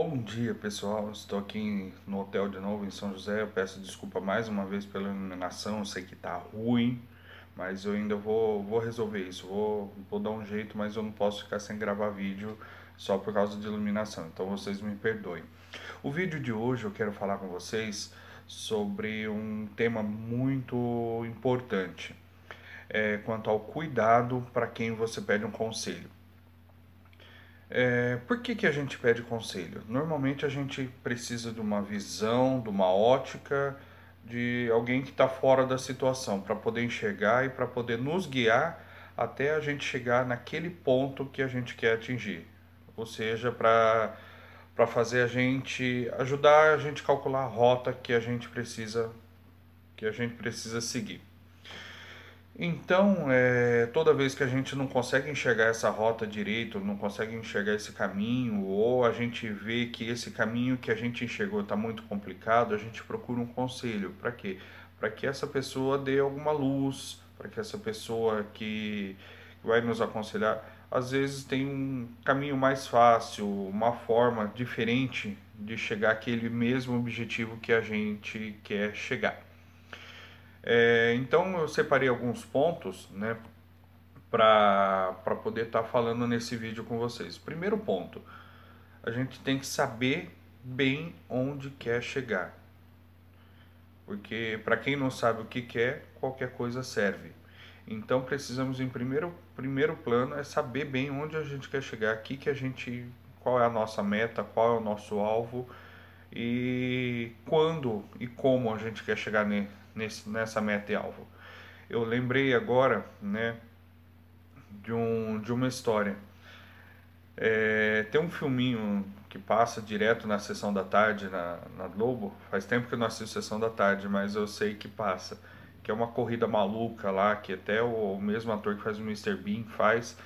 Bom dia pessoal, estou aqui no hotel de novo em São José. Eu peço desculpa mais uma vez pela iluminação, eu sei que tá ruim, mas eu ainda vou, vou resolver isso. Vou, vou dar um jeito, mas eu não posso ficar sem gravar vídeo só por causa de iluminação, então vocês me perdoem. O vídeo de hoje eu quero falar com vocês sobre um tema muito importante é, quanto ao cuidado para quem você pede um conselho. É, por que, que a gente pede conselho? Normalmente a gente precisa de uma visão, de uma ótica, de alguém que está fora da situação, para poder enxergar e para poder nos guiar até a gente chegar naquele ponto que a gente quer atingir. Ou seja, para para fazer a gente ajudar a gente a calcular a rota que a gente precisa que a gente precisa seguir. Então, é, toda vez que a gente não consegue enxergar essa rota direito, não consegue enxergar esse caminho, ou a gente vê que esse caminho que a gente enxergou está muito complicado, a gente procura um conselho. Para quê? Para que essa pessoa dê alguma luz, para que essa pessoa que vai nos aconselhar, às vezes tem um caminho mais fácil, uma forma diferente de chegar àquele mesmo objetivo que a gente quer chegar. É, então eu separei alguns pontos né, para poder estar tá falando nesse vídeo com vocês. Primeiro ponto, a gente tem que saber bem onde quer chegar. Porque para quem não sabe o que quer, qualquer coisa serve. Então precisamos em primeiro, primeiro plano é saber bem onde a gente quer chegar, aqui que a gente, qual é a nossa meta, qual é o nosso alvo e quando e como a gente quer chegar nesse, nessa meta e alvo. Eu lembrei agora, né, de, um, de uma história. É, tem um filminho que passa direto na sessão da tarde na, na Globo. Faz tempo que eu não assisto sessão da tarde, mas eu sei que passa. Que é uma corrida maluca lá, que até o, o mesmo ator que faz o Mr. Bean faz.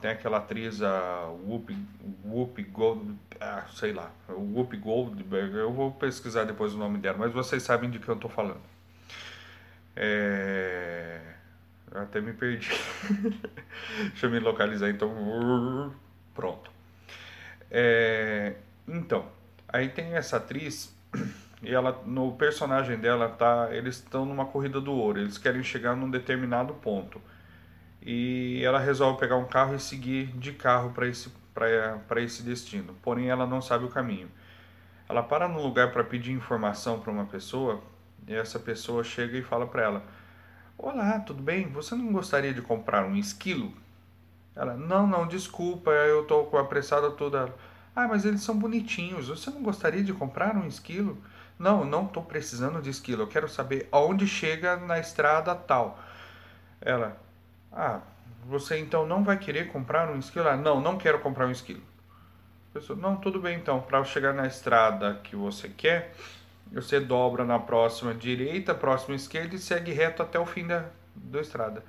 Tem aquela atriz, a Whoopi, Whoopi Gold, ah, sei lá, Whoopi Goldberg, eu vou pesquisar depois o nome dela, mas vocês sabem de que eu estou falando. É... Até me perdi. Deixa eu me localizar então. Pronto. É... Então, aí tem essa atriz e ela no personagem dela tá, eles estão numa corrida do ouro, eles querem chegar num determinado ponto. E ela resolve pegar um carro e seguir de carro para esse para esse destino. Porém, ela não sabe o caminho. Ela para no lugar para pedir informação para uma pessoa e essa pessoa chega e fala para ela: Olá, tudo bem? Você não gostaria de comprar um esquilo? Ela: Não, não, desculpa, eu estou apressada toda. Ah, mas eles são bonitinhos. Você não gostaria de comprar um esquilo? Não, não estou precisando de esquilo. Eu quero saber aonde chega na estrada tal. Ela: Ah, você então não vai querer comprar um esquilo? Ah, não, não quero comprar um esquilo. Pessoa, não, tudo bem então. Para chegar na estrada que você quer, você dobra na próxima direita, próxima esquerda e segue reto até o fim da, da estrada.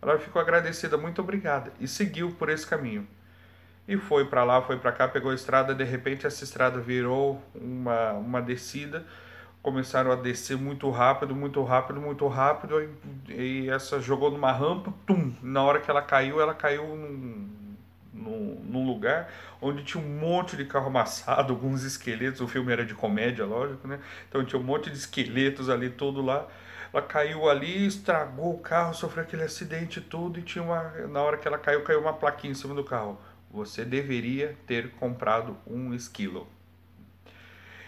Ela ficou agradecida, muito obrigada, e seguiu por esse caminho. E foi para lá, foi para cá, pegou a estrada, de repente essa estrada virou uma, uma descida, começaram a descer muito rápido, muito rápido, muito rápido, e, e essa jogou numa rampa, tum, na hora que ela caiu, ela caiu num, num, num, lugar onde tinha um monte de carro amassado, alguns esqueletos. O filme era de comédia, lógico, né? Então tinha um monte de esqueletos ali todo lá. Ela caiu ali, estragou o carro, sofreu aquele acidente tudo e tinha uma na hora que ela caiu, caiu uma plaquinha em cima do carro. Você deveria ter comprado um esquilo.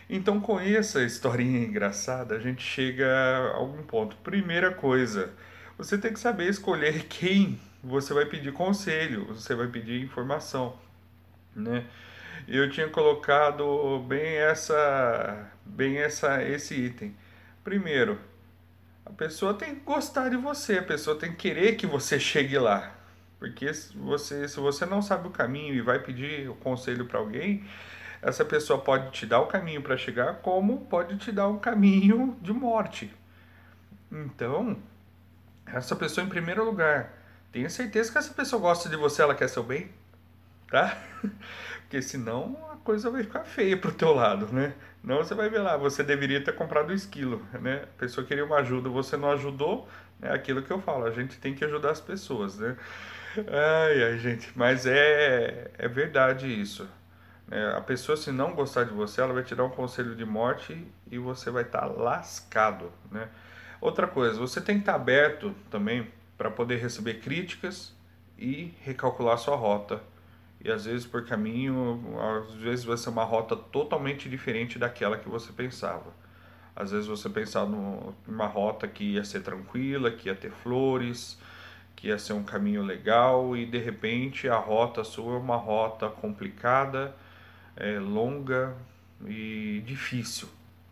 Então, com essa historinha engraçada, a gente chega a algum ponto. Primeira coisa, você tem que saber escolher quem você vai pedir conselho, você vai pedir informação, né? Eu tinha colocado bem essa, bem essa, esse item. Primeiro, a pessoa tem que gostar de você, a pessoa tem que querer que você chegue lá. Porque se você, se você não sabe o caminho e vai pedir o conselho para alguém, essa pessoa pode te dar o caminho para chegar, como pode te dar um caminho de morte. Então, essa pessoa em primeiro lugar, Tenha certeza que essa pessoa gosta de você, ela quer seu bem, tá? Porque senão a coisa vai ficar feia pro teu lado, né? Não você vai ver lá, você deveria ter comprado um esquilo, né? A pessoa queria uma ajuda, você não ajudou, é aquilo que eu falo, a gente tem que ajudar as pessoas, né? Ai, ai, gente, mas é, é verdade isso. É, a pessoa, se não gostar de você, ela vai te dar um conselho de morte e você vai estar tá lascado, né? Outra coisa, você tem que estar tá aberto também para poder receber críticas e recalcular sua rota. E às vezes por caminho, às vezes vai ser uma rota totalmente diferente daquela que você pensava. Às vezes você pensava numa rota que ia ser tranquila, que ia ter flores, que ia ser um caminho legal e de repente a rota sua é uma rota complicada é, longa e difícil,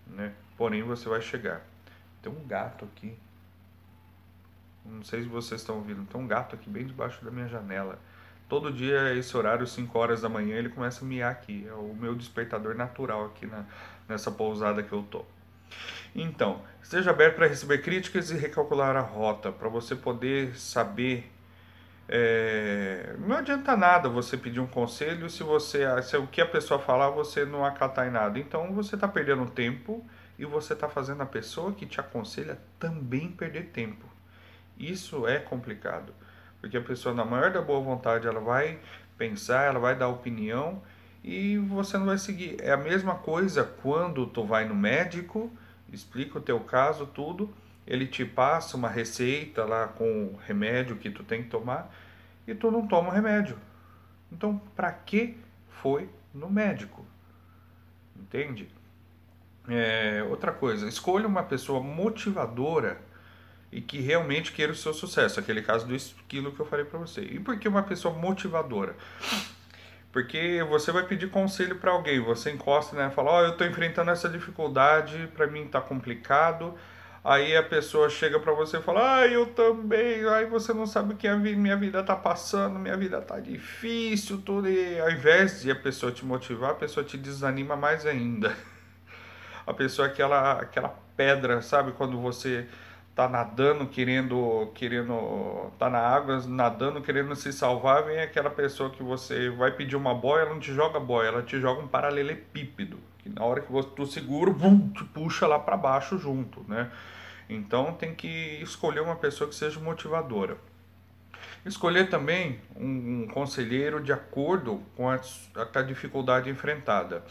né? Porém você vai chegar. Tem um gato aqui. Não sei se vocês estão ouvindo. Tem um gato aqui bem debaixo da minha janela. Todo dia, esse horário, 5 horas da manhã, ele começa a miar aqui. É o meu despertador natural aqui na, nessa pousada que eu tô. Então, esteja aberto para receber críticas e recalcular a rota, para você poder saber é, não adianta nada você pedir um conselho se você se o que a pessoa falar você não acatar em nada. Então você está perdendo tempo e você está fazendo a pessoa que te aconselha também perder tempo. Isso é complicado, porque a pessoa na maior da boa vontade ela vai pensar, ela vai dar opinião e você não vai seguir. É a mesma coisa quando tu vai no médico, explica o teu caso tudo ele te passa uma receita lá com o remédio que tu tem que tomar e tu não toma o remédio. Então, para que foi no médico? Entende? É, outra coisa, escolha uma pessoa motivadora e que realmente queira o seu sucesso. Aquele caso do esquilo que eu falei para você. E por que uma pessoa motivadora? Porque você vai pedir conselho para alguém, você encosta né, e fala: Ó, oh, eu estou enfrentando essa dificuldade, para mim está complicado Aí a pessoa chega para você e fala: "Ah, eu também". Aí você não sabe o que a minha vida tá passando, minha vida tá difícil, tudo e ao invés de a pessoa te motivar, a pessoa te desanima mais ainda. A pessoa é aquela aquela pedra, sabe, quando você tá nadando, querendo querendo tá na água, nadando, querendo se salvar, vem aquela pessoa que você vai pedir uma boia, ela não te joga boia, ela te joga um paralelepípedo. Na hora que você tu segura, bum, te puxa lá para baixo junto, né? Então tem que escolher uma pessoa que seja motivadora. Escolher também um, um conselheiro de acordo com a, a, dificuldade enfrentada.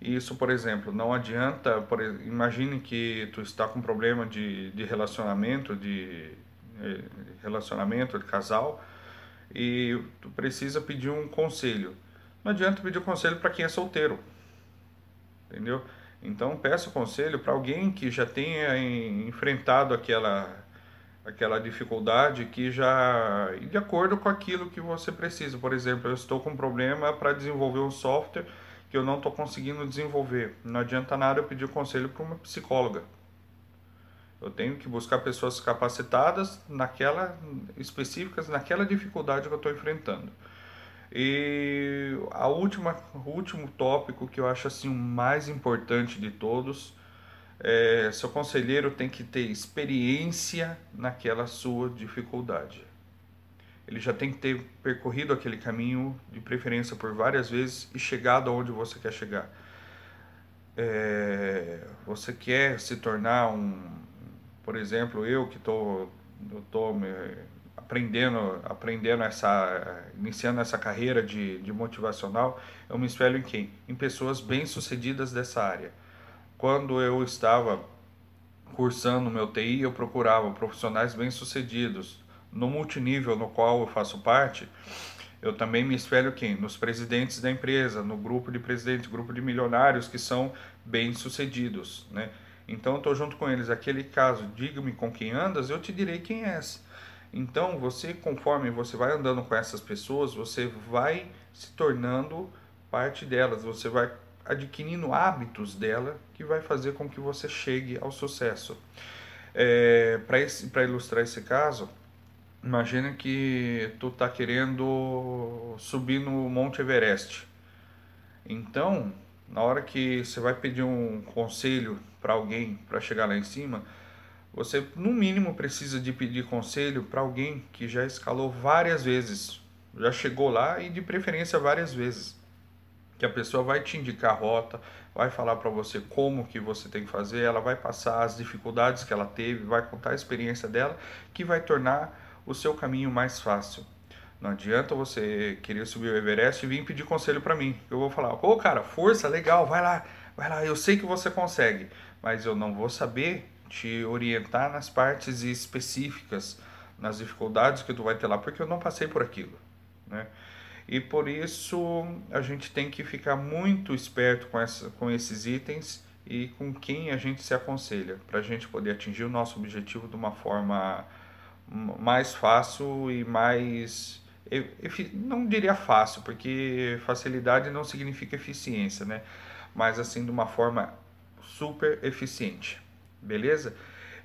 Isso, por exemplo, não adianta, por, imagine que tu está com problema de, de relacionamento, de, de eh, relacionamento de casal, e tu precisa pedir um conselho. Não adianta pedir conselho para quem é solteiro. Entendeu? Então peça conselho para alguém que já tenha enfrentado aquela aquela dificuldade que já de acordo com aquilo que você precisa. Por exemplo, eu estou com um problema para desenvolver um software que eu não estou conseguindo desenvolver. Não adianta nada eu pedir conselho para uma psicóloga. Eu tenho que buscar pessoas capacitadas naquela específicas naquela dificuldade que eu estou enfrentando. E a última, o último tópico que eu acho assim o mais importante de todos é seu conselheiro tem que ter experiência naquela sua dificuldade. Ele já tem que ter percorrido aquele caminho, de preferência por várias vezes, e chegado aonde você quer chegar. É, você quer se tornar um, por exemplo, eu que estou tô, tô aprendendo, aprendendo essa, iniciando essa carreira de, de motivacional, eu me espelho em quem? Em pessoas bem-sucedidas dessa área. Quando eu estava cursando meu TI, eu procurava profissionais bem-sucedidos. No multinível no qual eu faço parte, eu também me espelho quem? Nos presidentes da empresa, no grupo de presidentes, grupo de milionários que são bem-sucedidos, né? Então estou junto com eles. Aquele caso, diga-me com quem andas, eu te direi quem és. Então, você, conforme você vai andando com essas pessoas, você vai se tornando parte delas, você vai adquirindo hábitos dela que vai fazer com que você chegue ao sucesso. É, Para ilustrar esse caso, imagina que tu está querendo subir no Monte Everest. Então, na hora que você vai pedir um conselho para alguém para chegar lá em cima, você, no mínimo, precisa de pedir conselho para alguém que já escalou várias vezes, já chegou lá e de preferência várias vezes. Que a pessoa vai te indicar a rota, vai falar para você como que você tem que fazer, ela vai passar as dificuldades que ela teve, vai contar a experiência dela, que vai tornar o seu caminho mais fácil. Não adianta você querer subir o Everest e vir pedir conselho para mim. Eu vou falar, ô cara, força, legal, vai lá, vai lá, eu sei que você consegue, mas eu não vou saber te orientar nas partes específicas, nas dificuldades que tu vai ter lá, porque eu não passei por aquilo, né? E por isso a gente tem que ficar muito esperto com, essa, com esses itens e com quem a gente se aconselha, para a gente poder atingir o nosso objetivo de uma forma mais fácil e mais. Não diria fácil, porque facilidade não significa eficiência, né? Mas assim, de uma forma super eficiente, beleza?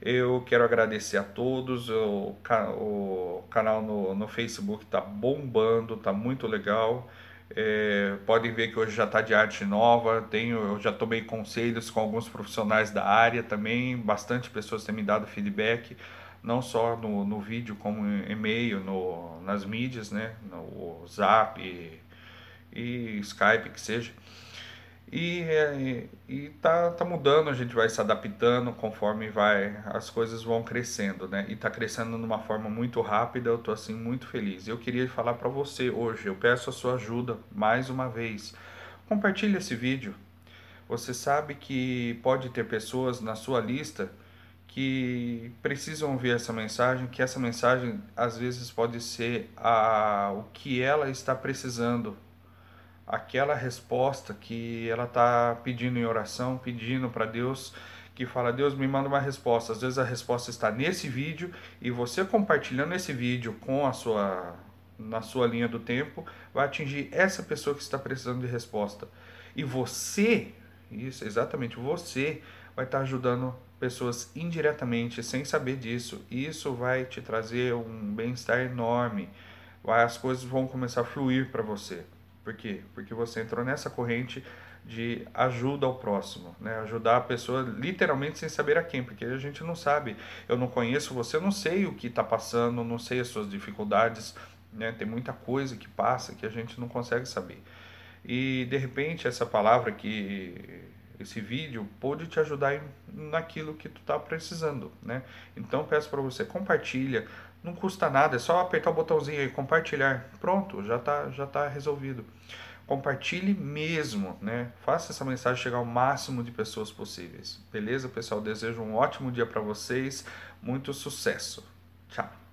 Eu quero agradecer a todos. O, o canal no, no Facebook está bombando, está muito legal. É, podem ver que hoje já está de arte nova. Tenho, eu já tomei conselhos com alguns profissionais da área também. Bastante pessoas têm me dado feedback, não só no, no vídeo, como e-mail, no, nas mídias, né? no Zap e, e Skype, que seja. E, é, e tá, tá mudando, a gente vai se adaptando conforme vai as coisas vão crescendo, né? E tá crescendo de uma forma muito rápida, eu tô assim muito feliz. Eu queria falar para você hoje, eu peço a sua ajuda mais uma vez. Compartilhe esse vídeo. Você sabe que pode ter pessoas na sua lista que precisam ouvir essa mensagem, que essa mensagem às vezes pode ser a, o que ela está precisando aquela resposta que ela está pedindo em oração, pedindo para Deus, que fala: Deus me manda uma resposta. Às vezes a resposta está nesse vídeo e você compartilhando esse vídeo com a sua na sua linha do tempo vai atingir essa pessoa que está precisando de resposta. E você, isso exatamente você vai estar ajudando pessoas indiretamente sem saber disso. Isso vai te trazer um bem-estar enorme. As coisas vão começar a fluir para você. Por quê? Porque você entrou nessa corrente de ajuda ao próximo, né? Ajudar a pessoa literalmente sem saber a quem, porque a gente não sabe. Eu não conheço você, eu não sei o que está passando, não sei as suas dificuldades, né? Tem muita coisa que passa que a gente não consegue saber. E de repente essa palavra que esse vídeo pode te ajudar em, naquilo que tu está precisando, né? Então peço para você compartilha, não custa nada, é só apertar o botãozinho aí, compartilhar. Pronto, já está já tá resolvido. Compartilhe mesmo, né? Faça essa mensagem chegar ao máximo de pessoas possíveis. Beleza, pessoal? Desejo um ótimo dia para vocês, muito sucesso. Tchau.